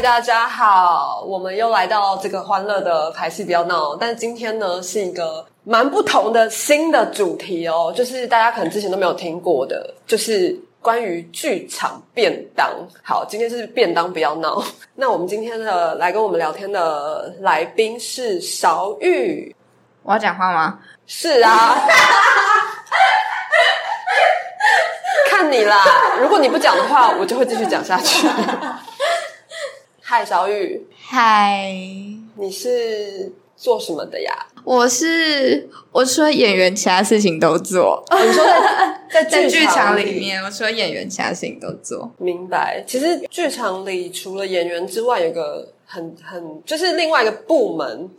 嗨，大家好，我们又来到这个欢乐的排戏不要闹，但今天呢是一个蛮不同的新的主题哦，就是大家可能之前都没有听过的，就是关于剧场便当。好，今天是便当不要闹。那我们今天的来跟我们聊天的来宾是韶玉，我要讲话吗？是啊，看你啦，如果你不讲的话，我就会继续讲下去。嗨，小雨，嗨，你是做什么的呀？我是我除了演员，其他事情都做。你说在在 在剧场场里，面，我除了演员，其他事情都做。明白。其实剧场里除了演员之外，有个很很就是另外一个部门，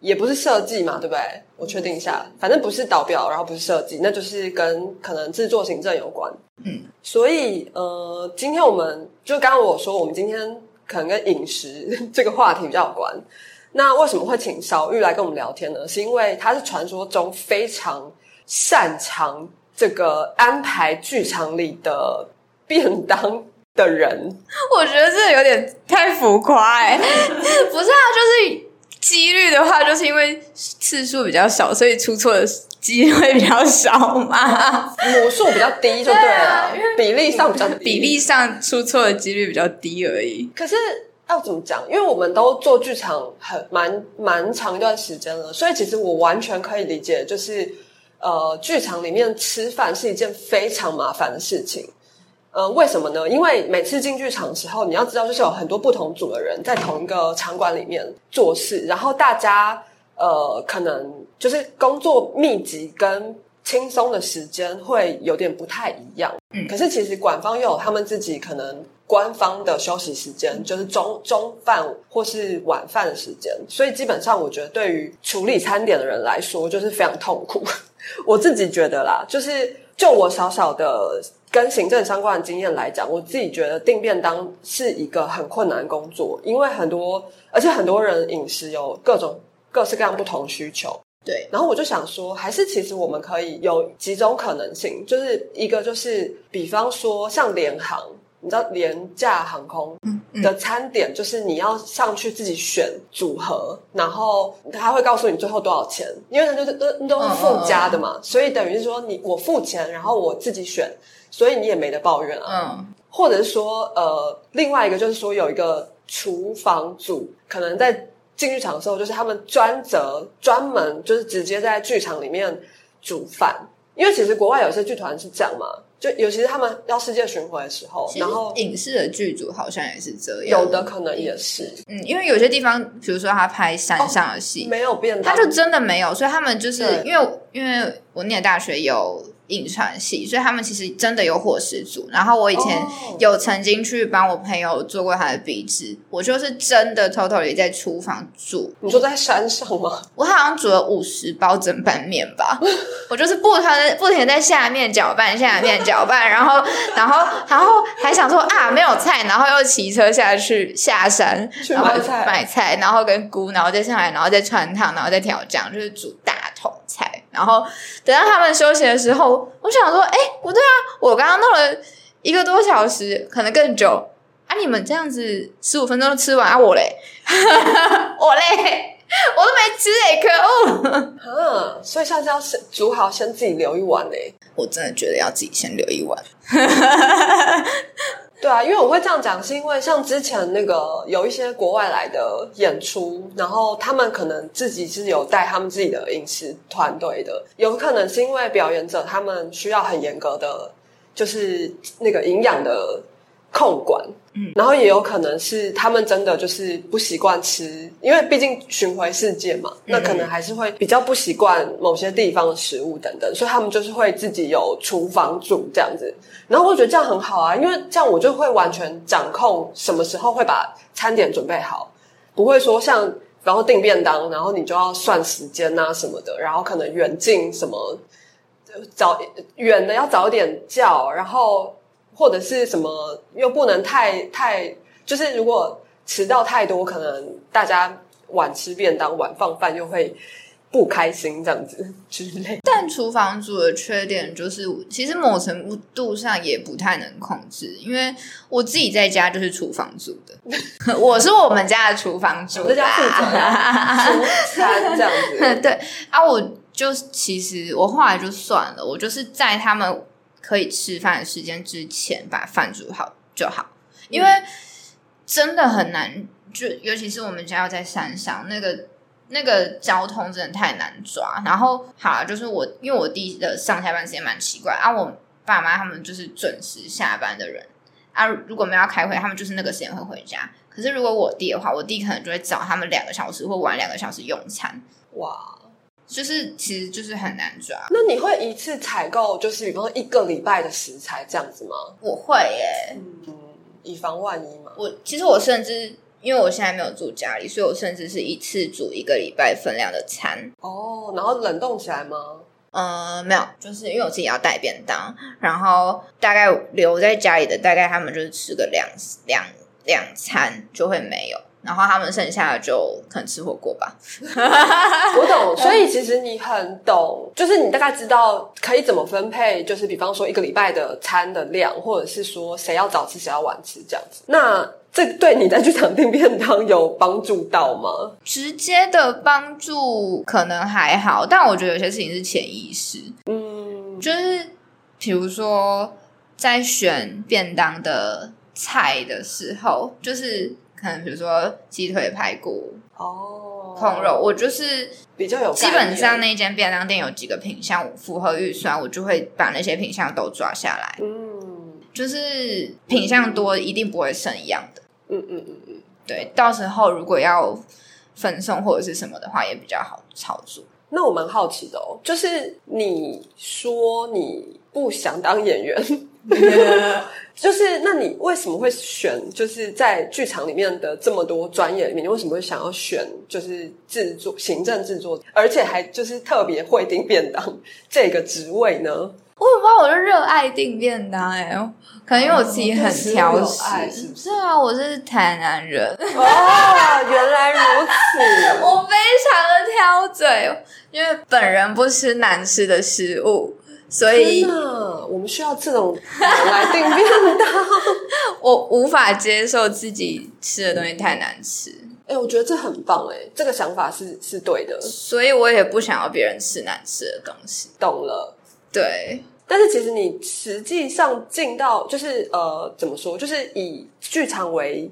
也不是设计嘛，对不对？我确定一下，反正不是导表，然后不是设计，那就是跟可能制作行政有关。嗯，所以呃，今天我们就刚刚我说，我们今天可能跟饮食 这个话题比较有关。那为什么会请小玉来跟我们聊天呢？是因为他是传说中非常擅长这个安排剧场里的便当的人。我觉得这有点太浮夸哎、不是啊，就是几率的话，就是因为次数比较少，所以出错的机会比较少嘛。母数比较低就对对了，比例上比较低比例上出错的几率比较低而已。可是要怎么讲？因为我们都做剧场很蛮蛮长一段时间了，所以其实我完全可以理解，就是呃，剧场里面吃饭是一件非常麻烦的事情。呃，为什么呢？因为每次进剧场的时候，你要知道，就是有很多不同组的人在同一个场馆里面做事，然后大家呃，可能就是工作密集跟轻松的时间会有点不太一样。嗯可是其实馆方又有他们自己可能官方的休息时间，就是中中饭或是晚饭的时间，所以基本上我觉得对于处理餐点的人来说，就是非常痛苦。我自己觉得啦，就是就我小小的跟行政相关的经验来讲，我自己觉得订便当是一个很困难的工作，因为很多而且很多人饮食有各种各式各样不同需求。对，然后我就想说，还是其实我们可以有几种可能性，就是一个就是，比方说像联航，你知道廉价航空的餐点，就是你要上去自己选组合，然后他会告诉你最后多少钱，因为它就是都都是附加的嘛，所以等于是说你我付钱，然后我自己选，所以你也没得抱怨啊。嗯，或者是说，呃，另外一个就是说，有一个厨房组，可能在进剧场的时候，就是他们专责专门就是直接在剧场里面煮饭，因为其实国外有些剧团是这样嘛，就尤其是他们要世界巡回的时候，然后影视的剧组好像也是这样，有的可能也是。嗯，因为有些地方，比如说他拍山上的戏，没有变，他就真的没有，所以他们就是对。因为因为我念大学有印传系，所以他们其实真的有伙食组。然后我以前哦有曾经去帮我朋友做过他的鼻子，我就是真的 totally 在厨房煮，你说在山上吗？我好像煮了五十包整拌面吧，我就是不停地不停在下面搅拌，下面搅拌，然后然后然后还想说啊没有菜，然后又骑车下去下山去然后买菜买菜，然后跟菇，然后再上来，然后再穿烫，然后再调酱，就是煮大桶菜。然后等到他们休息的时候，我想说，哎，不对啊，我刚刚弄了一个多小时，可能更久啊！你们这样子十五分钟就吃完啊，我嘞，我嘞，我都没吃哎、可恶！啊，所以下次要先煮好，先自己留一碗嘞。我真的觉得要自己先留一碗。对啊，因为我会这样讲，是因为像之前那个有一些国外来的演出，然后他们可能自己是有带他们自己的饮食团队的，有可能是因为表演者他们需要很严格的，就是那个营养的控管，嗯，然后也有可能是他们真的就是不习惯吃，因为毕竟巡回世界嘛，那可能还是会比较不习惯某些地方的食物等等，所以他们就是会自己有厨房煮这样子。然后我觉得这样很好啊，因为这样我就会完全掌控什么时候会把餐点准备好，不会说像然后订便当，然后你就要算时间啊什么的，然后可能远近什么早远的要早点叫，然后或者是什么又不能太太，就是如果迟到太多，可能大家晚吃便当晚放饭又会不开心这样子之类。但厨房主的缺点就是，其实某程度上也不太能控制，因为我自己在家就是厨房主的，我是我们家的厨房主我在家负责 啦出餐这样子，对啊，我就其实我后来就算了，我就是在他们可以吃饭的时间之前把饭煮好就好，因为真的很难，就尤其是我们家要在山上，那个那个交通真的太难抓。然后好了，就是我因为我弟的上下班时间蛮奇怪啊，我爸妈他们就是准时下班的人啊，如果没有要开会，他们就是那个时间会回家。可是如果我弟的话，我弟可能就会早他们两个小时或晚两个小时用餐。哇！就是其实就是很难抓。那你会一次采购，就是比方说一个礼拜的食材这样子吗？我会耶，嗯，以防万一嘛。我其实我甚至因为我现在没有住家里，所以我甚至是一次煮一个礼拜分量的餐。哦，然后冷冻起来吗？呃，没有，就是因为我自己要带便当，然后大概留在家里的，大概他们就是吃个两两两餐就会没有，然后他们剩下的就可能吃火锅吧。我懂，所以其实你很懂，就是你大概知道可以怎么分配，就是比方说一个礼拜的餐的量，或者是说谁要早吃谁要晚吃这样子。那这对你在剧场订便当有帮助到吗？直接的帮助可能还好，但我觉得有些事情是潜意识，嗯，就是比如说在选便当的菜的时候，就是可能比如说鸡腿排骨、哦，控肉，我就是比较有概基本上那间便当店有几个品相符合预算，我就会把那些品相都抓下来。嗯就是品相多，一定不会剩一样的。嗯嗯嗯嗯。对，到时候如果要分送或者是什么的话，也比较好操作。那我蛮好奇的哦，就是你说你不想当演员，就是那你为什么会选？就是在剧场里面的这么多专业里面，你为什么会想要选就是制作、行政制作，而且还就是特别会订便当这个职位呢？我也不知道，我就热爱订便当哎、可能因为我自己很挑食。是啊，我是台南人，哦，原来如此。我非常的挑嘴，因为本人不吃难吃的食物，所以，我们需要这种人来定便当。我无法接受自己吃的东西太难吃，哎、我觉得这很棒哎，这个想法是是对的，所以我也不想要别人吃难吃的东西。懂了。对，但是其实你实际上进到就是呃，怎么说，就是以剧场为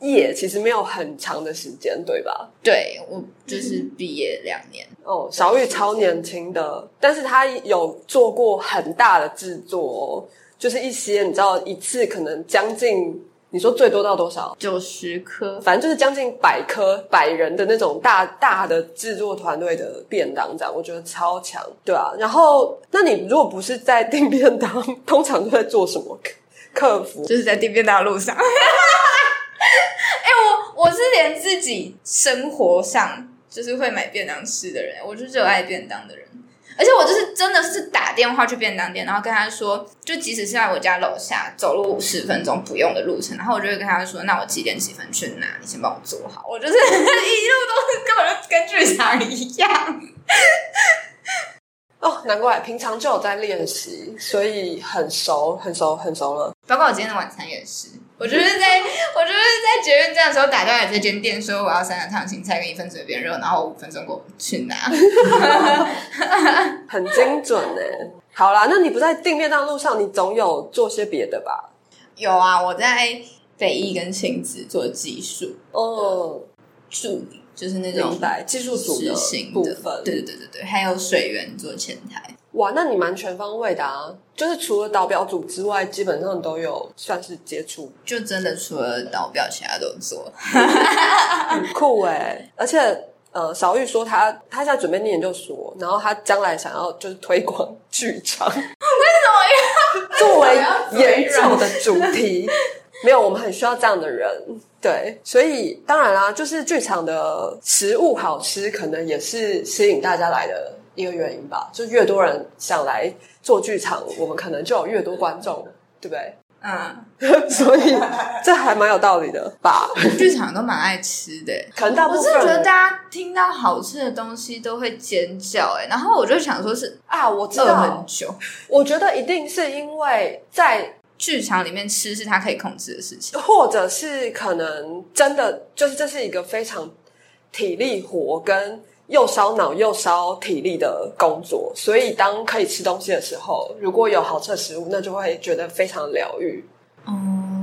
业，其实没有很长的时间，对吧？对我就是毕业两年，哦，小玉超年轻的，但是他有做过很大的制作哦，就是一些你知道一次可能将近，你说最多到多少？九十颗。反正就是将近百颗百人的那种大大的制作团队的便当，这样我觉得超强，对啊。然后，那你如果不是在订便当，通常都在做什么？客服就是在订便当的路上。哎、我我是连自己生活上就是会买便当吃的人，我就是热爱便当的人。而且我就是真的是打电话去便当店，然后跟他说，就即使是在我家楼下走路十分钟不用的路程，然后我就会跟他说，那我几点几分去拿，你先帮我做好。我就是 一路都是根本就跟剧场一样。哦，难怪平常就有在练习，所以很熟，很熟，很熟了。包括我今天的晚餐也是，我就是在我就是在捷运站的时候打电话给这间店说我要三个烫青菜跟一份嘴边肉，然后五分钟给我去拿。很精准呢。好啦，那你不在订便当路上，你总有做些别的吧？有啊，我在北艺跟亲子做技术哦，助理，就是那种技术组的部分。对对对对对，还有水源做前台。哇，那你蛮全方位的啊！就是除了导表组之外，基本上都有算是接触，就真的除了导表，其他都做。很酷哎！而且呃，小玉说他他现在准备念研究所，然后他将来想要就是推广剧场，为什么要作为研究的主题？没有，我们很需要这样的人。对，所以当然啦，就是剧场的食物好吃，可能也是吸引大家来的一个原因吧。就越多人想来做剧场，我们可能就有越多观众，对不对？嗯，所以这还蛮有道理的吧？剧场都蛮爱吃的。可能大部我分我是觉得大家听到好吃的东西都会尖叫哎、然后我就想说是啊，我知饿道很，久。我觉得一定是因为在剧场里面吃是他可以控制的事情。或者是可能真的就是这是一个非常体力活跟又烧脑又烧体力的工作，所以当可以吃东西的时候，如果有好吃的食物，那就会觉得非常疗愈。哦，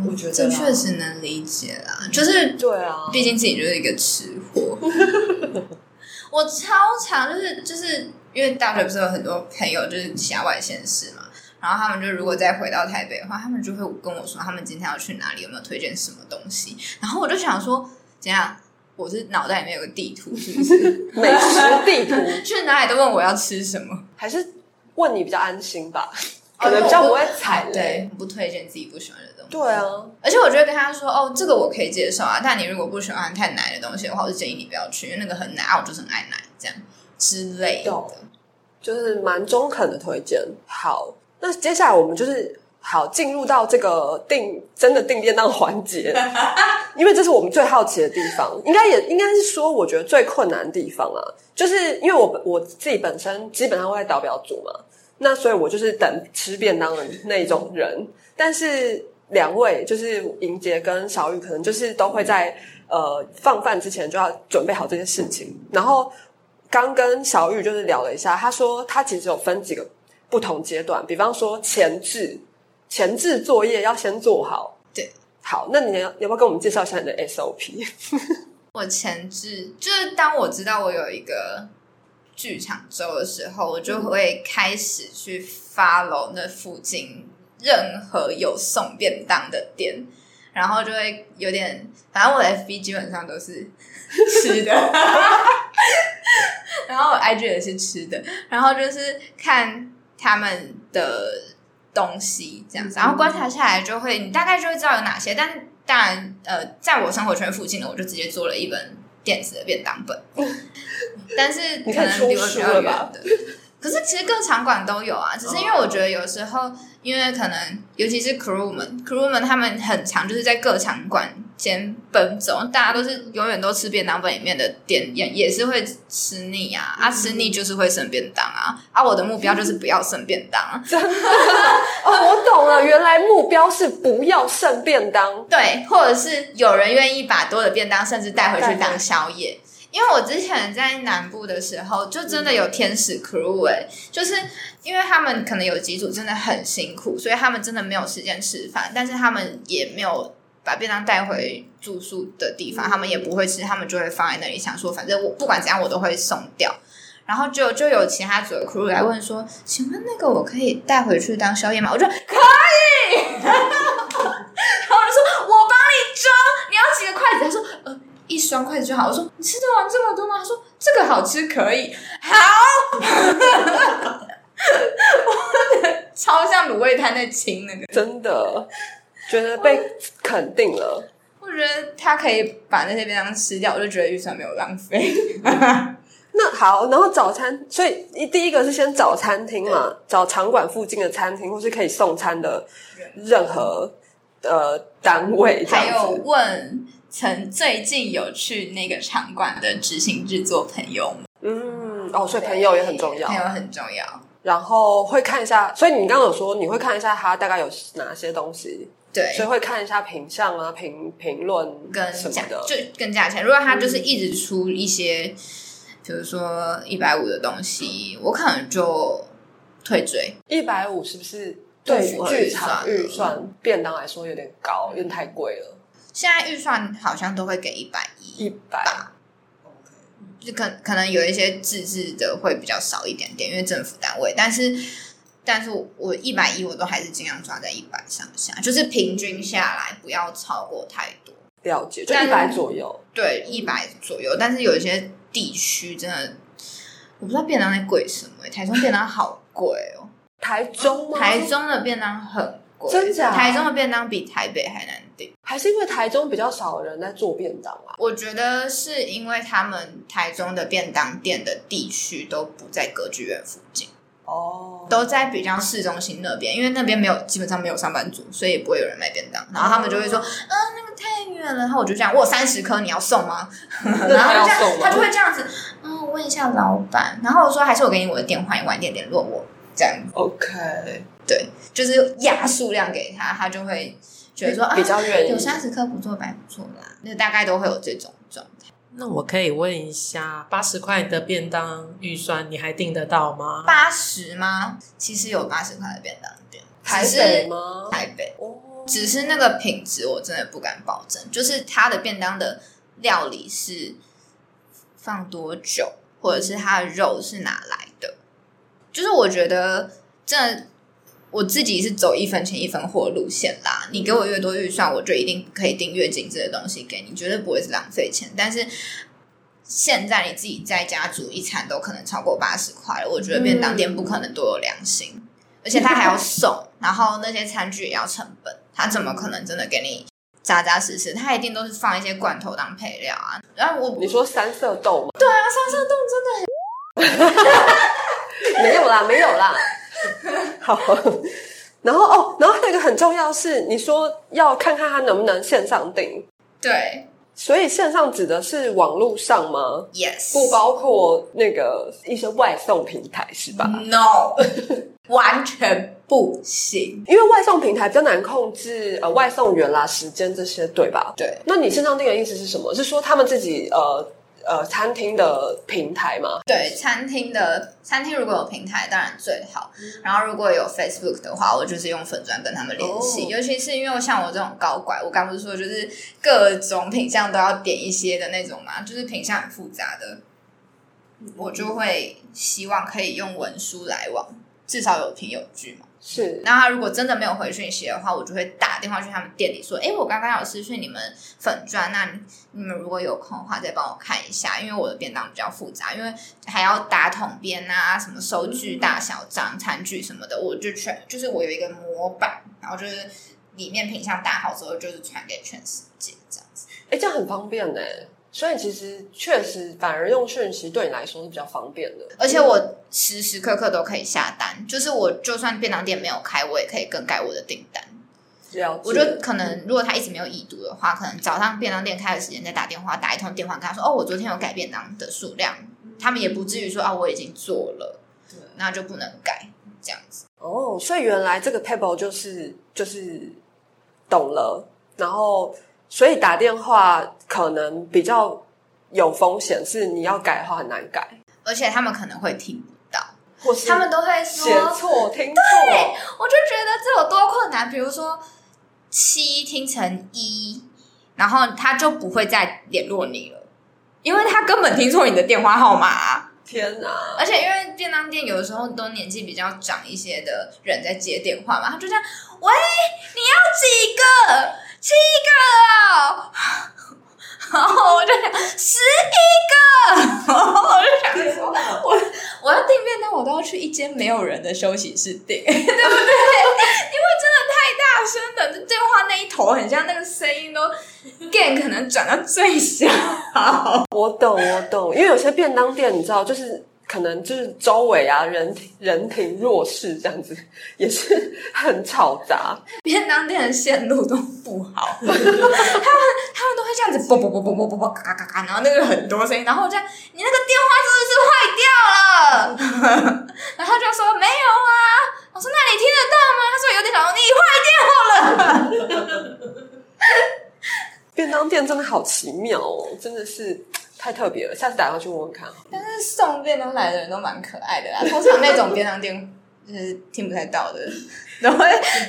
我觉得这啦确实能理解啦，就是对啊，毕竟自己就是一个吃货。我超常就是就是因为大学不是有很多朋友就是其他外县市嘛，然后他们就如果再回到台北的话，他们就会跟我说他们今天要去哪里，有没有推荐什么东西。然后我就想说，怎样？我是脑袋里面有个地图，是不是？美食地图 去哪里都问我要吃什么，还是问你比较安心吧，哦可能比较不会踩雷。对，不推荐自己不喜欢的东西。对啊，而且我觉得跟他说，哦，这个我可以接受啊，但你如果不喜欢太奶的东西的话，我就建议你不要去，因为那个很奶，啊我就是很爱奶，这样之类的。懂就是蛮中肯的推荐。好，那接下来我们就是好进入到这个订真的订便当环节，因为这是我们最好奇的地方，应该也应该是说，我觉得最困难的地方啊，就是因为我我自己本身基本上会在导表组嘛，那所以我就是等吃便当的那种人，但是两位就是莹杰跟小雨，可能就是都会在呃放饭之前就要准备好这些事情，然后。刚跟小雨就是聊了一下，他说他其实有分几个不同阶段，比方说前置前置作业要先做好。对，好，那你要要不要跟我们介绍一下你的 SOP？我前置就是当我知道我有一个剧场周的时候，我就会开始去 follow 那附近任何有送便当的店，然后就会有点，反正我的 FB 基本上都是吃的，然后我 IG 也是吃的，然后就是看他们的东西这样子，然后观察下来就会，你大概就会知道有哪些。但是当然，呃，在我生活圈附近的，我就直接做了一本电子的便当本，但是可能离我比较远的。可是其实各场馆都有啊，只是因为我觉得有时候，因为可能尤其是 crew 们，crew 们他们很常就是在各场馆间奔走，大家都是永远都吃便当本里面的店，也也是会吃腻啊，啊吃腻就是会剩便当啊，啊我的目标就是不要剩便当啊，哦，我懂了，原来目标是不要剩便当。对，或者是有人愿意把多的便当甚至带回去当宵夜。因为我之前在南部的时候，就真的有天使 crew 哎、就是因为他们可能有几组真的很辛苦，所以他们真的没有时间吃饭，但是他们也没有把便当带回住宿的地方，他们也不会吃，他们就会放在那里，想说反正我不管怎样我都会送掉。然后就就有其他组的 crew 来问说：“请问那个我可以带回去当宵夜吗？”我说：“可以。”然后我就说：“我帮你装，你要几个筷子？”他说：“呃，一双筷子就好。”我说：“你吃得完这么多吗？”他说：“这个好吃，可以。”好，我超像卤味摊在清那个。真的觉得被肯定了。我觉得他可以把那些便当吃掉，我就觉得预算没有浪费。那好，然后早餐，所以一第一个是先找餐厅嘛，找场馆附近的餐厅，或是可以送餐的任何呃单位这还有。问曾最近有去那个场馆的执行制作朋友们，嗯，哦，所以朋友也很重要朋。友很重要。然后会看一下，所以你刚刚有说你会看一下他大概有哪些东西，对，所以会看一下品相啊、评评论跟价什么的。就跟价钱，如果他就是一直出一些，比如说一百五的东西，我可能就退追。一百五是不是不对符合预剧场算预算便当来说有点高，有点太贵了？现在预算好像都会给一百一，一百就可可能有一些自制的会比较少一点点，因为政府单位，但是。但是我我一百一我都还是尽量抓在一百上下，就是平均下来不要超过太多。了解，就但一百左右。对，一百左右。但是有一些地区真的，我不知道便当在贵什么、欸台中便当好贵哦、台中吗？台中的便当很贵，真假台中的便当比台北还难订。还是因为台中比较少人在做便当啊？我觉得是因为他们台中的便当店的地区都不在歌剧院附近，哦，都在比较市中心那边，因为那边没有基本上没有上班族，所以也不会有人卖便当。然后他们就会说，啊，那个太远了。然后我就这样，我有三十颗，你要送吗？然后这样，他就会这样子，嗯，我问一下老板。然后我说，还是我给你我的电话，你晚点联络我。这样 OK，对，就是压数量给他，他就会觉得说啊，比较愿意有三十颗不错，白不错啦。那大概都会有这种状态。那我可以问一下，八十块的便当预算你还订得到吗？八十吗？其实有八十块的便当店，台北吗？台北。哦，只是那个品质我真的不敢保证，就是它的便当的料理是放多久，或者是它的肉是哪来的，就是我觉得这我自己是走一分钱一分货路线啦。你给我越多预算，我就一定可以订越精致的东西给你，绝对不会是浪费钱。但是现在你自己在家煮一餐都可能超过八十块了，我觉得便当店不可能多有良心。而且他还要送，然后那些餐具也要成本，他怎么可能真的给你扎扎实实？他一定都是放一些罐头当配料啊。然后我你说三色豆吗？对啊，三色豆真的很 没有啦，没有啦。好，然后哦，然后那个很重要是，你说要看看他能不能线上订，对所以线上指的是网络上吗？，yes，不包括那个一些外送平台是吧？no，完全不行。因为外送平台比较难控制，呃，外送员啦、时间这些，对吧？对，那你线上订的意思是什么？是说他们自己呃呃餐厅的平台吗？对，餐厅的餐厅如果有平台，当然最好。然后如果有 Facebook 的话，我就是用粉砖跟他们联系。哦尤其是因为像我这种高拐，我刚不是说就是各种品相都要点一些的那种嘛，就是品相很复杂的，我就会希望可以用文书来往，至少有凭有据嘛。是那他如果真的没有回讯息的话，我就会打电话去他们店里说：“哎，我刚刚有私讯你们粉砖，那你们如果有空的话，再帮我看一下，因为我的便当比较复杂，因为还要打桶边啊，什么收据大小张、餐具什么的，我就全就是我有一个模板，然后就是里面品相打好之后，就是传给全世界这样子。哎，这样很方便呢。所以其实确实，反而用讯息对你来说是比较方便的。而且我时时刻刻都可以下单，就是我就算便当店没有开，我也可以更改我的订单。了解，我觉得可能，如果他一直没有已读的话，可能早上便当店开的时间再打电话，打一通电话跟他说：“哦，我昨天有改便当的数量。”他们也不至于说：“啊，我已经做了，那就不能改。”这样子，哦，所以原来这个 table 就是就是懂了，然后所以打电话可能比较有风险，是你要改的话很难改，而且他们可能会听不到，或是他们都会写说错、听错，我就觉得这有多困难。比如说七听成一，然后他就不会再联络你了，因为他根本听错你的电话号码啊、天哪！而且因为便当店有的时候都年纪比较长一些的人在接电话嘛，他就这样，喂，你要几个？七个哦。然后我就想十一个，我就想说，我我要订便当，我都要去一间没有人的休息室订，对不对？因为真的太大声了，这电话那一头很像那个声音都 gain 可能转到最小。我懂，我懂，因为有些便当店，你知道，就是可能就是周围啊人人庭若市这样子，也是很吵杂。便当店的线路都不好，他们他们都会这样子啵啵啵啵啵啵啵咔咔咔咔，然后那个很多声音，然后我这样，你那个电话是不是坏掉了？然后他就说没有啊，我说那你听得到吗？他说有点老，你坏掉了。便当店真的好奇妙哦，真的是太特别了。下次打电话去问问看。但是送便当来的人都蛮可爱的啦，通常那种便当店就是听不太到的，都会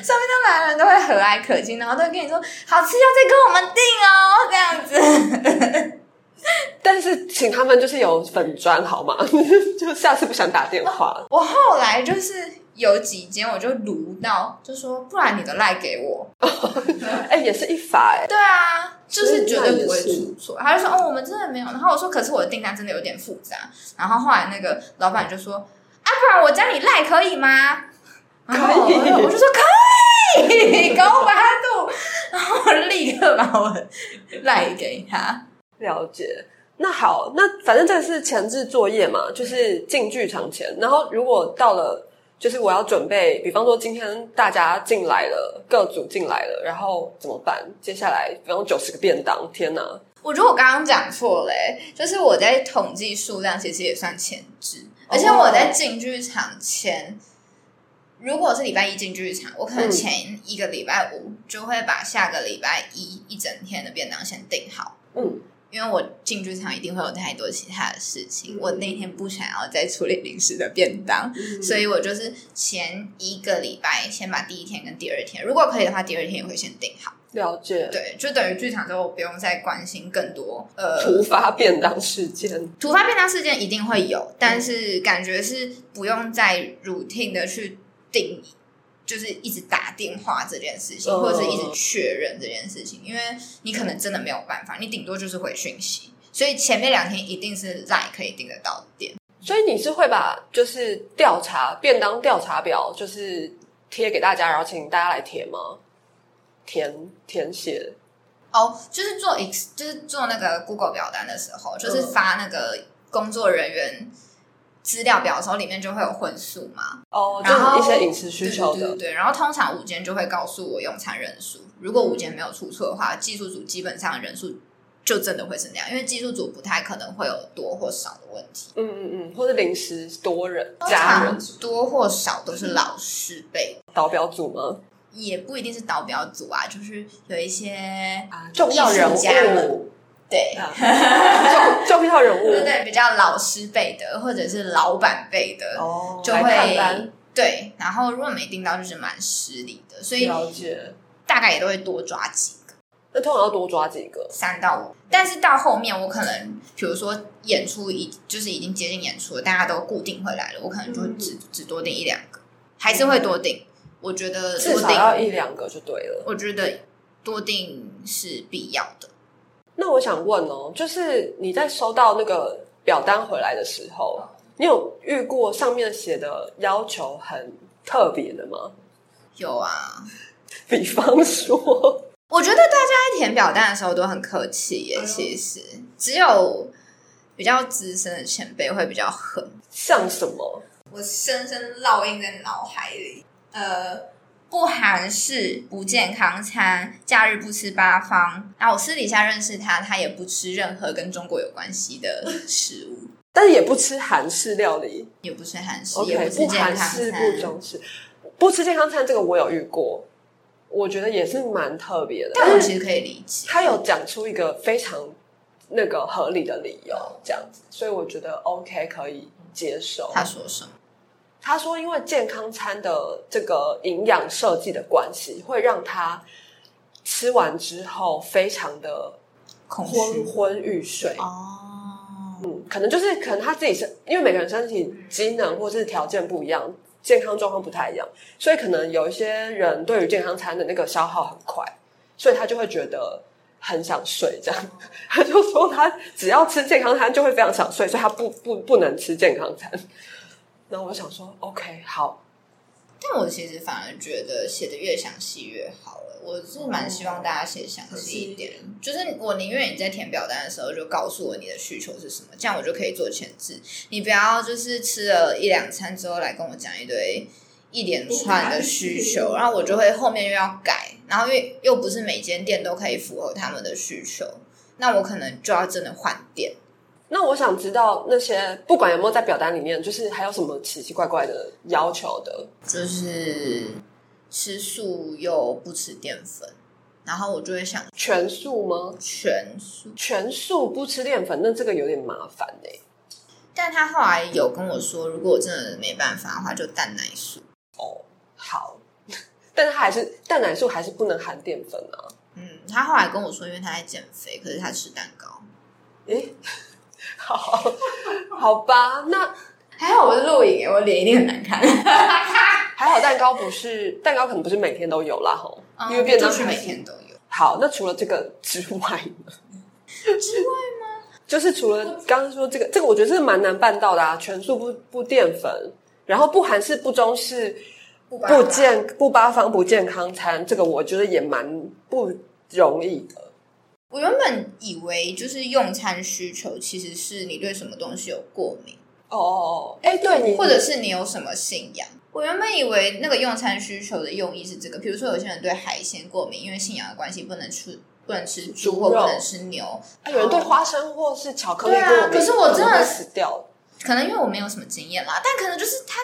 送便当来的人都会和蔼可亲，然后都会跟你说好吃要再跟我们订哦，这样子。但是请他们就是有粉砖好吗？就下次不想打电话。我后来就是有几间我就撸到，就说不然你的赖给我。哎、也是一法哎。对啊，就是绝对不会出错。他就说哦，我们真的没有。然后我说可是我的订单真的有点复杂。然后后来那个老板就说啊，不然我加你赖可以吗？然后可以我就说可以，高八度。然后我立刻把我赖给他。了解。那好，那反正这个是前置作业嘛，就是进剧场前，然后如果到了，就是我要准备，比方说今天大家进来了，各组进来了，然后怎么办？接下来，比方九十个便当，天哪！我觉得我刚刚讲错嘞、欸，就是我在统计数量，其实也算前置，而且我在进剧场前，如果是礼拜一进剧场，我可能前一个礼拜五就会把下个礼拜一一整天的便当先订好。嗯，因为我进剧场一定会有太多其他的事情，嗯我那天不想要再处理临时的便当，所以我就是前一个礼拜先把第一天跟第二天，如果可以的话，第二天也会先订好。了解。对，就等于剧场之后不用再关心更多呃突发便当事件，突发便当事件一定会有，但是感觉是不用再 routine 的去定，就是一直打电话这件事情，嗯或者是一直确认这件事情，因为你可能真的没有办法，你顶多就是回讯息，所以前面两天一定是 line 可以订得到店。所以你是会把就是调查便当调查表，就是贴给大家，然后请大家来填吗？填填写哦，就是做 X，就是做那个 Google 表单的时候，就是发那个工作人员资料表的时候，里面就会有荤素嘛。哦，就然后是一些饮食需求的对对对。对然后通常午间就会告诉我用餐人数，如果午间没有出错的话，技术组基本上人数就真的会是那样，因为技术组不太可能会有多或少的问题。嗯嗯嗯，或者临时多人通家人多或少都是老师辈，导表组吗？也不一定是导表组啊，就是有一些啊，重要人物，对。啊重重要人物，对对，比较老师辈的，或者是老板辈的，哦，就会对。然后如果没订到，就是蛮失礼的，所以了解。大概也都会多抓几个。那通常要多抓几个，三到五，但是到后面我可能，比如说演出已就是已经接近演出了，大家都固定会来了，我可能就会只、只多订一两个，还是会多订。我觉得至多要一两个就对了。我觉得多订是必要的。那我想问哦，就是你在收到那个表单回来的时候，你有遇过上面写的要求很特别的吗？有啊，比方说，我觉得大家在填表单的时候都很客气耶，其实只有比较资深的前辈会比较狠。像什么？我深深烙印在脑海里。呃，不韩式、不健康餐，假日不吃八方。然后我私底下认识他，他也不吃任何跟中国有关系的食物，但是也不吃韩式料理也不吃韩式也不健康韩式餐。不中式，不吃健康餐这个我有遇过，我觉得也是蛮特别的。但我其实可以理解，他有讲出一个非常那个合理的理由，这样子，所以我觉得 OK 可以接受。他说什么？他说，因为健康餐的这个营养设计的关系，会让他吃完之后非常的空昏虚昏欲睡。哦，嗯，可能就是可能他自己是因为每个人身体机能或是条件不一样，健康状况不太一样，所以可能有一些人对于健康餐的那个消耗很快，所以他就会觉得很想睡。这样，他就说他只要吃健康餐就会非常想睡，所以他不不不能吃健康餐。然后我就想说，OK，好，但我其实反而觉得写的越详细越好了。我是蛮希望大家写详细一点，就是我宁愿你在填表单的时候就告诉我你的需求是什么，这样我就可以做前置。你不要就是吃了一两餐之后来跟我讲一堆一连串的需求，然后我就会后面又要改，然后又又不是每间店都可以符合他们的需求，那我可能就要真的换店。那我想知道那些不管有没有在表单里面，就是还有什么奇奇怪怪的要求的。就是吃素又不吃淀粉，然后我就会想全素吗？全素。全素不吃淀粉，那这个有点麻烦但他后来有跟我说，如果我真的没办法的话，就蛋奶素。哦，好，但是他还是蛋奶素还是不能含淀粉啊。嗯，他后来跟我说，因为他在减肥，可是他吃蛋糕。诶，好，好吧，那还好我是录影，我脸一定很难看。还好蛋糕不是蛋糕，可能不是每天都有啦，吼，因为嗯便当是每天都有。好，那除了这个之外呢？之外吗？就是除了刚刚说这个，这个我觉得是蛮难办到的啊，全素不不淀粉，然后不韩式不中式不健不八方不健康餐，这个我觉得也蛮不容易的。我原本以为就是用餐需求其实是你对什么东西有过敏，哦哦哦，哎，对或者是你有什么信仰。我原本以为那个用餐需求的用意是这个，比如说有些人对海鲜过敏，因为信仰的关系不能吃不能吃猪或不能吃牛，啊有人对花生或是巧克力过敏，可是我真的死掉了。可能因为我没有什么经验啦，但可能就是他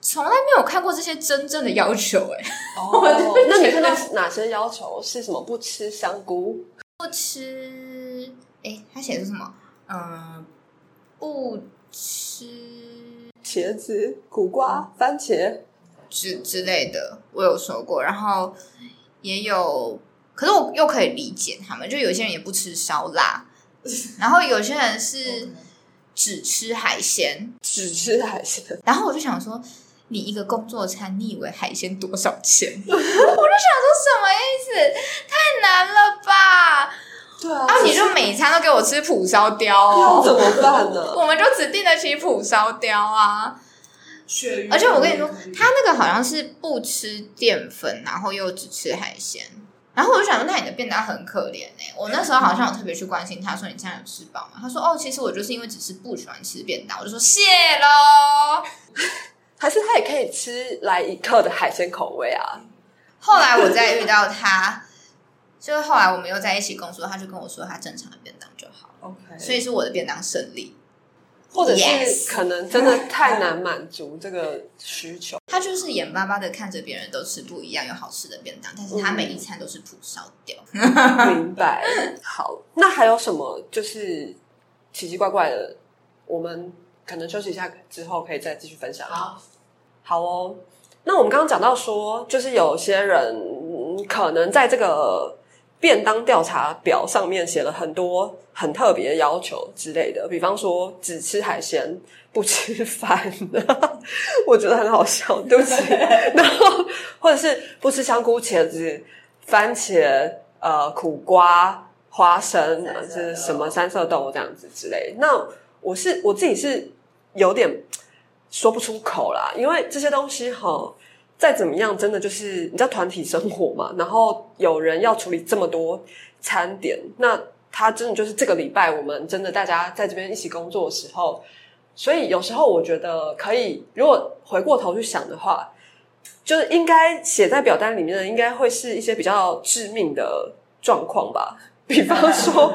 从来没有看过这些真正的要求、哎，哦，那你看到哪些要求是什么？不吃香菇，不吃，哎、他写的是什么？嗯，不吃茄子、苦瓜、番茄，之之类的，我有说过，然后也有，可是我又可以理解他们，就有些人也不吃烧腊，然后有些人是 只吃海鲜，只吃海鲜。然后我就想说，你一个工作餐，你以为海鲜多少钱？我就想说什么意思？太难了吧？对啊啊，你就每餐都给我吃蒲烧雕要怎哦，么办呢？我们就只订得起普烧雕啊。而且我跟你说他那个好像是不吃淀粉，然后又只吃海鲜。然后我就想说，那你的便当很可怜呢、我那时候好像有特别去关心他，说你现在有吃饱吗？他说哦，其实我就是因为只是不喜欢吃便当。我就说谢喽。还是他也可以吃来一克的海鲜口味啊？后来我再遇到他，就是后来我们又在一起工作，他就跟我说他正常的便当就好，OK，所以是我的便当胜利。或者是可能真的太难满足这个需求。他就是眼巴巴的看着别人都吃不一样又好吃的便当，但是他每一餐都是普烧掉。明白。好，那还有什么就是奇奇怪怪的？我们可能休息一下之后可以再继续分享。好，好哦。那我们刚刚讲到说，就是有些人嗯可能在这个便当调查表上面写了很多很特别的要求之类的，比方说只吃海鲜不吃饭，我觉得很好笑，对不起。然后或者是不吃香菇、茄子、番茄、呃苦瓜、花生，三色豆是什么三色豆这样子之类。那我是我自己是有点说不出口啦，因为这些东西哈，再怎么样，真的就是你知道团体生活嘛，然后有人要处理这么多餐点，那他真的就是这个礼拜我们真的大家在这边一起工作的时候，所以有时候我觉得可以，如果回过头去想的话，就是应该写在表单里面的，应该会是一些比较致命的状况吧，比方说。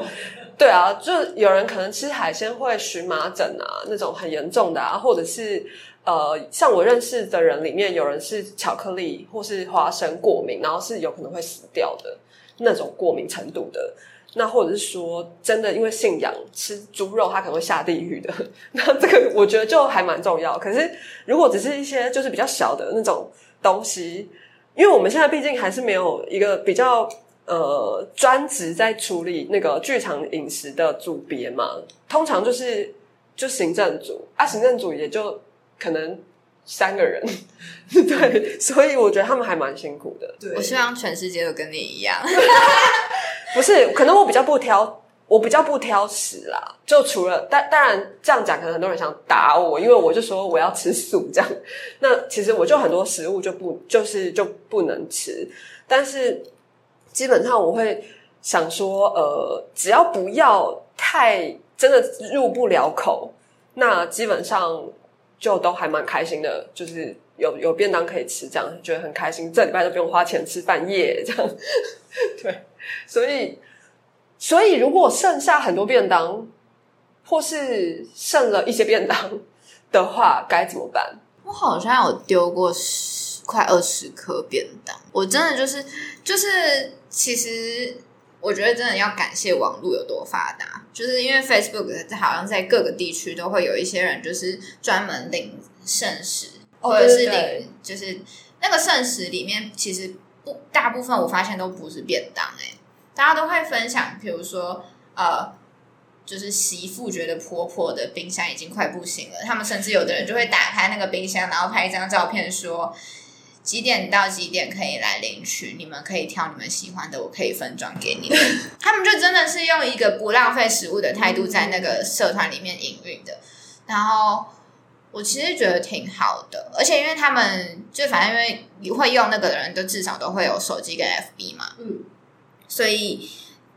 对啊，就有人可能吃海鲜会荨麻疹啊，那种很严重的啊，或者是呃，像我认识的人里面有人是巧克力或是花生过敏，然后是有可能会死掉的那种过敏程度的。那或者是说，真的因为信仰吃猪肉，他可能会下地狱的。那这个我觉得就还蛮重要。可是如果只是一些就是比较小的那种东西，因为我们现在毕竟还是没有一个比较呃专职在处理那个剧场饮食的组别嘛，通常就是就行政组啊，行政组也就可能三个人，对，所以我觉得他们还蛮辛苦的。对，我希望全世界都跟你一样。不是，可能我比较不挑，我比较不挑食啦。就除了，但当然这样讲，可能很多人想打我，因为我就说我要吃素这样。那其实我就很多食物就不就是就不能吃，但是基本上我会想说，呃，只要不要太真的入不了口，那基本上就都还蛮开心的，就是有有便当可以吃，这样觉得很开心。这礼拜都不用花钱吃饭夜，这样 对。所以，所以如果剩下很多便当，或是剩了一些便当的话，该怎么办？我好像有丢过快二十颗便当，我真的就是就是，其实我觉得真的要感谢网络有多发达，就是因为 Facebook 好像在各个地区都会有一些人，就是专门领圣食，哦或者是领就是那个圣食里面其实不大部分我发现都不是便当、欸，大家都会分享，比如说呃。就是媳妇觉得婆婆的冰箱已经快不行了，他们甚至有的人就会打开那个冰箱，然后拍一张照片说几点到几点可以来领取，你们可以挑你们喜欢的，我可以分装给你们。他们就真的是用一个不浪费食物的态度在那个社团里面营运的，然后。我其实觉得挺好的，而且因为他们就反正因为会用那个的人，都至少都会有手机跟 FB 嘛，嗯，所以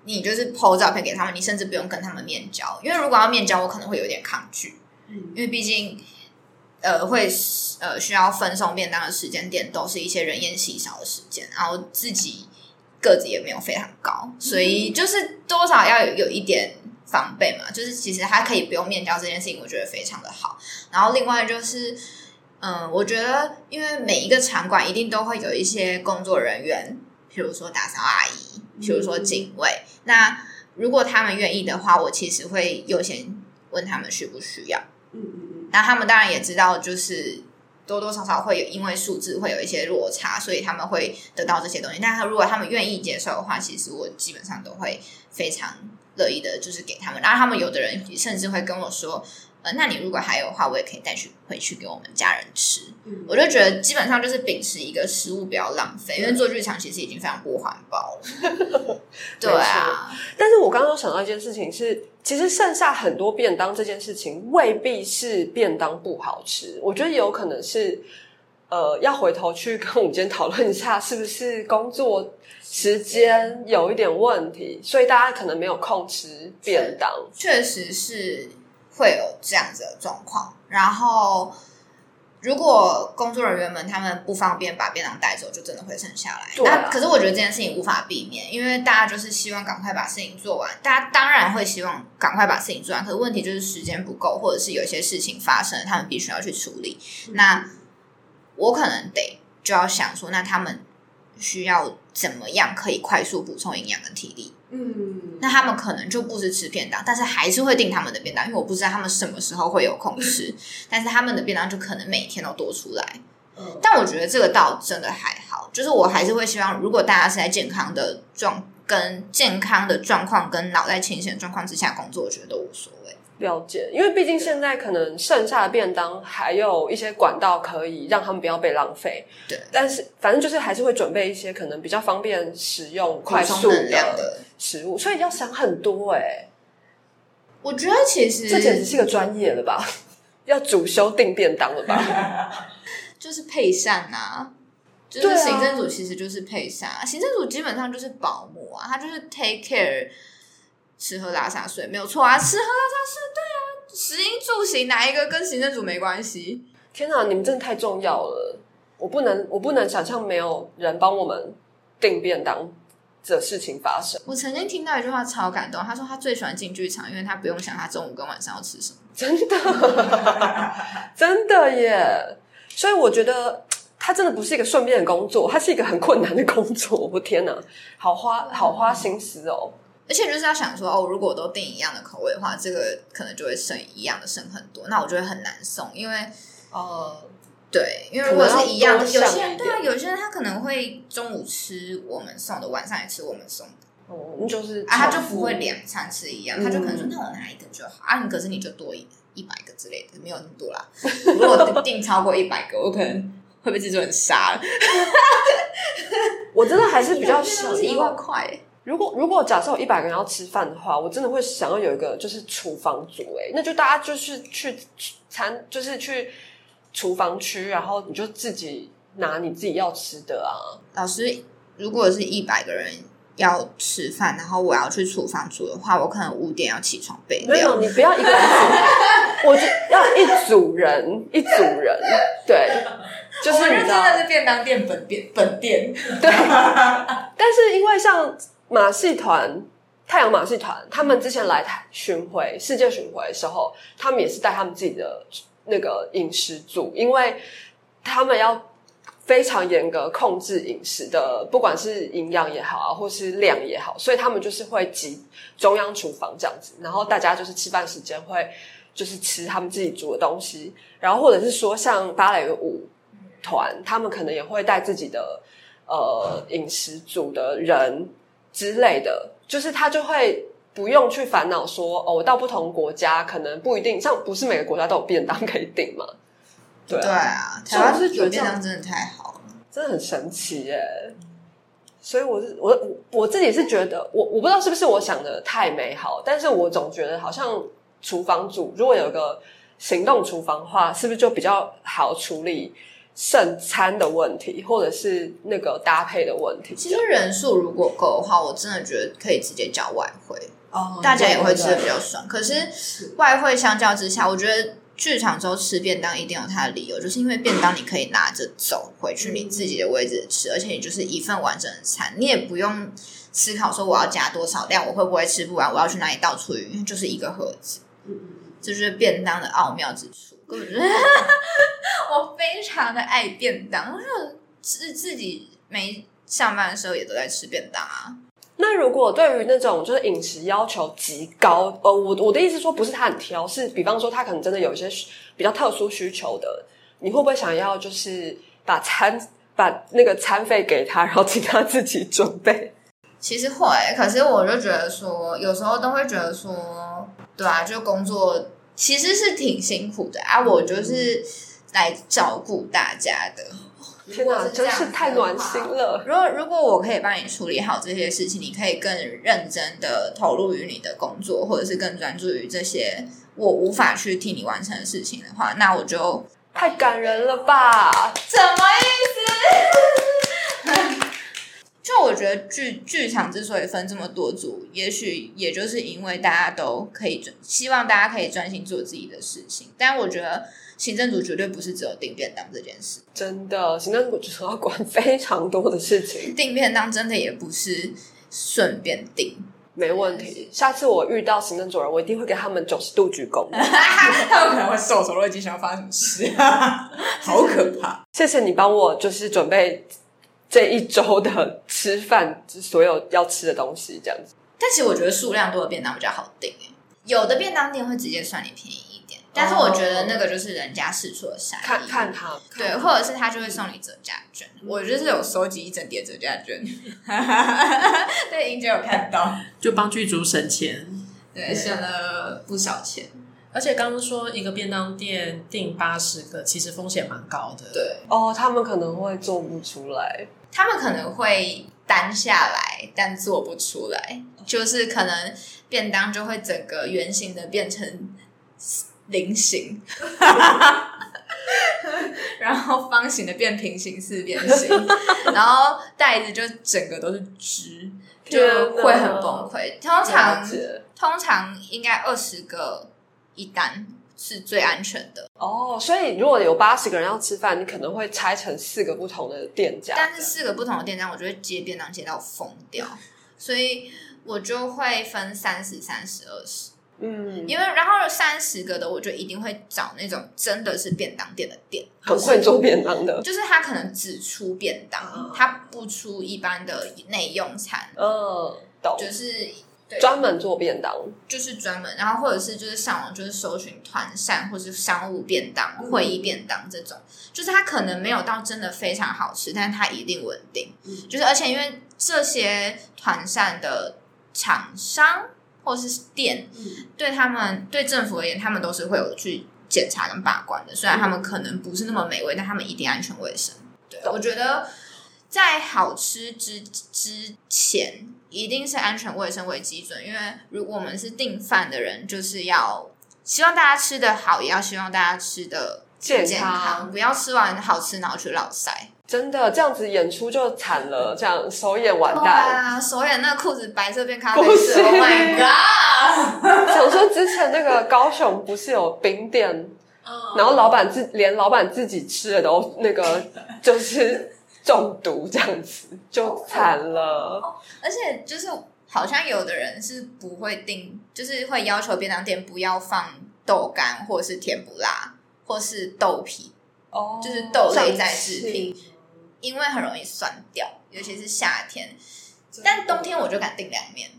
你就是 PO 照片给他们，你甚至不用跟他们面交，因为如果要面交，我可能会有点抗拒，因为毕竟呃会呃需要分送便当的时间点都是一些人烟稀少的时间，然后自己个子也没有非常高，所以就是多少要有有一点防备嘛。就是其实他可以不用面交这件事情，我觉得非常的好。然后另外就是，嗯，我觉得因为每一个场馆一定都会有一些工作人员，比如说打扫阿姨，比如说警卫。那如果他们愿意的话，我其实会优先问他们需不需要。嗯嗯那他们当然也知道，就是多多少少会有因为数字会有一些落差，所以他们会得到这些东西。但是如果他们愿意接受的话，其实我基本上都会非常乐意的，就是给他们。然后他们有的人甚至会跟我说。呃，那你如果还有的话，我也可以带去回去给我们家人吃。嗯我就觉得基本上就是秉持一个食物不要浪费，因为做剧场其实已经非常不环保了。对啊，但是我刚刚想到一件事情是，其实剩下很多便当这件事情未必是便当不好吃，我觉得有可能是呃要回头去跟我们今天讨论一下，是不是工作时间有一点问题，所以大家可能没有空吃便当。确实是会有这样子的状况。然后，如果工作人员们他们不方便把便当带走，就真的会剩下来。对啊那可是我觉得这件事情无法避免，因为大家就是希望赶快把事情做完。大家当然会希望赶快把事情做完，可是问题就是时间不够，或者是有一些事情发生，他们必须要去处理。那我可能得就要想说，那他们需要怎么样可以快速补充营养跟体力？嗯，那他们可能就不是吃便当，但是还是会订他们的便当，因为我不知道他们什么时候会有空吃。但是他们的便当就可能每天都多出来。嗯但我觉得这个倒真的还好，就是我还是会希望，如果大家是在健康的状跟健康的状况跟脑袋清醒的状况之下工作，我觉得都无所谓。了解，因为毕竟现在可能剩下的便当还有一些管道可以让他们不要被浪费。对，但是反正就是还是会准备一些可能比较方便使用、快速量的，食物，所以要想很多哎、我觉得其实这简直是个专业了吧？要主修订便当了吧？就是配膳啊。就是行政组其实就是配膳啊，行政组基本上就是保姆啊，他就是 take care 吃喝拉撒睡，没有错啊，吃喝拉撒睡，对啊，食衣住行哪一个跟行政组没关系？天哪，你们真的太重要了！我不能，我不能想象没有人帮我们订便当的事情发生。我曾经听到一句话超感动，他说他最喜欢进剧场，因为他不用想他中午跟晚上要吃什么。真的，真的耶！所以我觉得他真的不是一个顺便的工作，他是一个很困难的工作。我天哪，好花好花心思哦。而且就是要想说，哦，如果我都订一样的口味的话，这个可能就会剩一样的剩很多，那我就会很难送，因为呃，对，因为如果是一样的，有些人对啊，有些人他可能会中午吃我们送的，晚上也吃我们送的，哦，就是啊，他就不会两餐吃一样，嗯他就可能说，那我拿一个就好啊，你可是你就多一一百个之类的，没有那么多啦。如果订超过一百个，我可能会被制作人杀了，我真的还是比较 想是一万块欸。如果如果假设有一百个人要吃饭的话，我真的会想要有一个就是厨房组，哎，那就大家就是去餐，就是去厨房区，然后你就自己拿你自己要吃的啊。老师，如果是一百个人要吃饭，然后我要去厨房煮的话，我可能五点要起床备没有，料。你不要一个人煮，我就要一组人，一组人，对，就是你知道，是便当店本店本店，对。但是因为像马戏团、太阳马戏团，他们之前来巡回、世界巡回的时候，他们也是带他们自己的那个饮食组，因为他们要非常严格控制饮食的，不管是营养也好啊，或是量也好，所以他们就是会集中央厨房这样子，然后大家就是吃饭时间会就是吃他们自己煮的东西，然后或者是说像芭蕾舞团，他们可能也会带自己的呃饮食组的人之类的，就是他就会。不用去烦恼说哦，我到不同国家可能不一定，像不是每个国家都有便当可以订嘛？对对啊，啊，所以我台湾是觉得便当真的太好了。真的很神奇耶！所以我是我我我自己是觉得，我我不知道是不是我想的太美好，但是我总觉得好像厨房组如果有个行动厨房的话，是不是就比较好处理剩餐的问题，或者是那个搭配的问题。其实人数如果够的话，我真的觉得可以直接叫外汇，哦大家也会吃的比较较爽。可是外汇相较之下，我觉得剧场周吃便当一定有它的理由，就是因为便当你可以拿着走回去你自己的位置吃，而且你就是一份完整的餐，你也不用思考说我要加多少量，我会不会吃不完，我要去哪里倒厨余，因为就是一个盒子。这就是便当的奥妙之处，根本就是我非常的爱便当，我就自自己没上班的时候也都在吃便当啊。那如果对于那种就是饮食要求极高，呃，我我的意思说不是他很挑，是比方说他可能真的有一些比较特殊需求的，你会不会想要就是把餐把那个餐费给他，然后请他自己准备？其实会，可是我就觉得说，有时候都会觉得说，对啊，就工作其实是挺辛苦的啊，我就是来照顾大家的。天哪，真是太暖心了！如果如果我可以帮你处理好这些事情，你可以更认真的投入于你的工作，或者是更专注于这些我无法去替你完成的事情的话，那我就太感人了吧！什么意思？就我觉得剧剧场之所以分这么多组，也许也就是因为大家都可以专，希望大家可以专心做自己的事情。但我觉得行政组绝对不是只有订便当这件事，真的，行政组就是要管非常多的事情，订便当真的也不是顺便订。没问题。下次我遇到行政主任，我一定会给他们九十度鞠躬。他们可能会受宠若惊，想要发生什么事，好可怕。谢谢你帮我，就是准备这一周的吃饭，所有要吃的东西，这样子。但其实我觉得数量多的便当比较好订诶，有的便当店会直接算你便宜一点，但是我觉得那个就是人家试出的善意，看看他，对，或者是他就会送你折价券。我就是有收集一整叠折价券，对，英姐有看到，就帮剧组省钱。对，省了不少钱。而且刚刚说一个便当店订八十个，其实风险蛮高的。对哦，他们可能会做不出来。他们可能会单下来，但做不出来，就是可能便当就会整个圆形的变成菱形 然后方形的变平行四边形，然后袋子就整个都是直，就会很崩溃。通常通常应该二十个一单是最安全的，哦，所以如果有八十个人要吃饭，你可能会拆成四个不同的店家。但是四个不同的店家，我就会接便当接到疯掉，所以我就会分三十、三十、二十，嗯，因为然后三十个的，我就一定会找那种真的是便当店的店，很会做便当的。就是他可能只出便当嗯，他不出一般的内用餐，嗯，懂。就是对专门做便当，就是专门，然后或者是就是上网就是搜寻团膳或是商务便当、嗯会议便当这种，就是它可能没有到真的非常好吃，但是它一定稳定。嗯就是而且因为这些团膳的厂商或是店，嗯对他们对政府而言，他们都是会有去检查跟把关的。虽然他们可能不是那么美味，但他们一定安全卫生。对，我觉得在好吃之之前，一定是安全卫生为基准。因为如果我们是订饭的人，就是要希望大家吃的好，也要希望大家吃的健健康不要吃完好吃然后去落塞。真的这样子演出就惨了，这样首演完蛋。哇，首演那个裤子白色变咖啡色行，Oh my god！想说之前那个高雄不是有冰店，然后老板自连老板自己吃的都那个就是中毒，这样子就惨了。而且就是好像有的人是不会定，就是会要求便当店不要放豆干或者是甜不辣或是豆皮，哦就是豆类在制品，因为很容易酸掉，尤其是夏天。但冬天我就敢订凉面，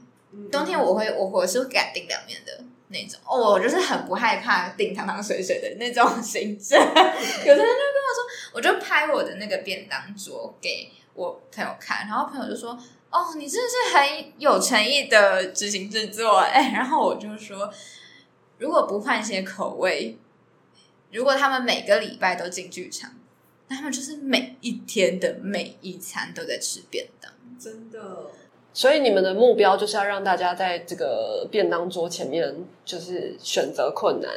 冬天我会我我是会敢订凉面的那种。哦，我就是很不害怕订汤汤水水的那种行程。有的人就跟我说，我就拍我的那个便当桌给我朋友看，然后朋友就说：“哦，你真的是很有诚意的执行制作。”哎，然后我就说，如果不换些口味，如果他们每个礼拜都进剧场，那他们就是每一天的每一餐都在吃便当。真的。所以你们的目标就是要让大家在这个便当桌前面就是选择困难。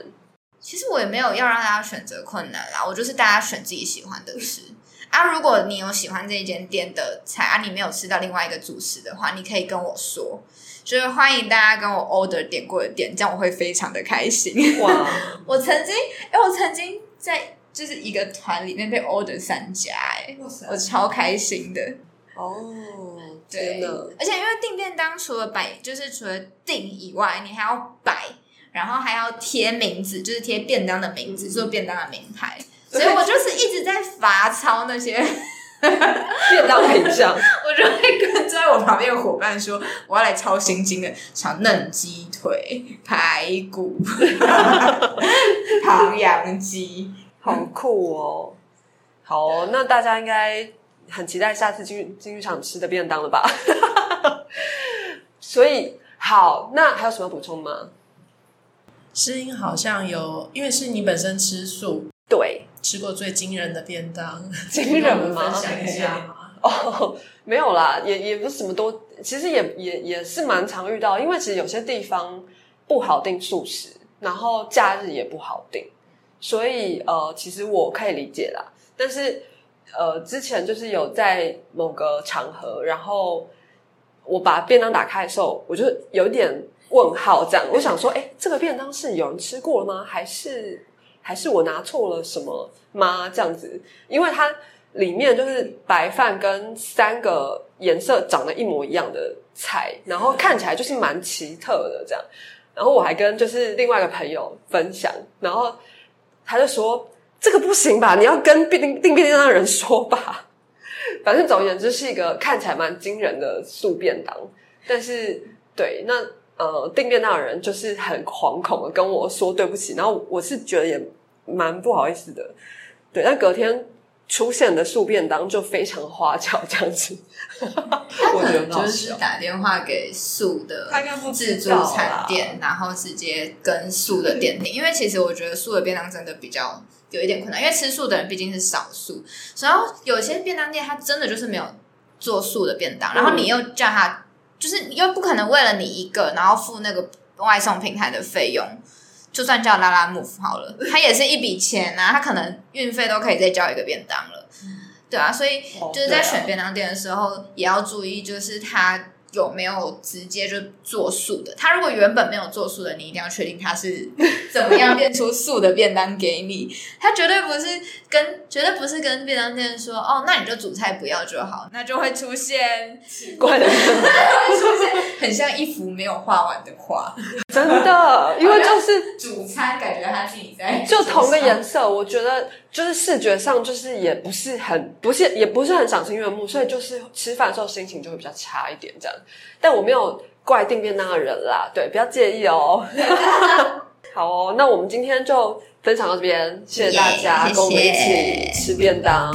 其实我也没有要让大家选择困难啦，我就是大家选自己喜欢的吃啊。如果你有喜欢这一间店的菜啊，你没有吃到另外一个主食的话，你可以跟我说，就是欢迎大家跟我 order 点过的店，这样我会非常的开心。哇，我曾经，哎、我曾经在就是一个团里面被 order 三家、哎，我超开心的。哦，对而且因为订便当除了摆，就是除了订以外，你还要摆，然后还要贴名字，就是贴便当的名字，做便当的名牌。所以我就是一直在罚抄那些，便当品相，我就会跟坐在我旁边的伙伴说，我要来抄心经的，炒嫩鸡腿、排骨、唐扬鸡。好酷哦！好哦，那大家应该很期待下次进去进剧场吃的便当了吧？所以好，那还有什么补充吗？诗音好像有，因为是你本身吃素，对，吃过最惊人的便当，惊人吗分享一下吗？哦，没有啦，也也不是什么都，其实也也也是蛮常遇到，因为其实有些地方不好订素食，然后假日也不好订，所以呃，其实我可以理解啦。但是呃，之前就是有在某个场合，然后我把便当打开的时候，我就有点问号，这样，我想说，哎，这个便当是有人吃过了吗？还是还是我拿错了什么吗？这样子，因为它里面就是白饭跟三个颜色长得一模一样的菜，然后看起来就是蛮奇特的这样。然后我还跟就是另外一个朋友分享，然后他就说这个不行吧，你要跟订订便当的人说吧。反正总而言之是一个看起来蛮惊人的素便当，但是对那呃订便当的人就是很惶恐的跟我说对不起，然后我是觉得也蛮不好意思的，对，但隔天出现的素便当就非常花俏这样子，我觉得就是。打电话给素的自助餐店，然后直接跟素的店订。因为其实我觉得素的便当真的比较有一点困难，因为吃素的人毕竟是少数，然后有些便当店它真的就是没有做素的便当，然后你又叫他，就是你又不可能为了你一个，然后付那个外送平台的费用。就算叫拉拉 move 好了，它也是一笔钱啊，它可能运费都可以再交一个便当了，对啊，所以哦就是在选便当店的时候，也要注意，就是它有没有直接就做素的。他如果原本没有做素的，你一定要确定他是怎么样变出素的便当给你。他绝对不是跟绝对不是跟便当店说哦，那你就主菜不要就好，那就会出现怪的，会出现很像一幅没有画完的画。真的，因为就是主餐感觉他自己在 就同个颜色，我觉得就是视觉上就是也不是很不是也不是很赏心悦目，所以就是吃饭的时候心情就会比较差一点这样。但我没有怪订便当的人啦，对，不要介意哦。好哦，那我们今天就分享到这边，谢谢大家耶跟我们一起吃便当。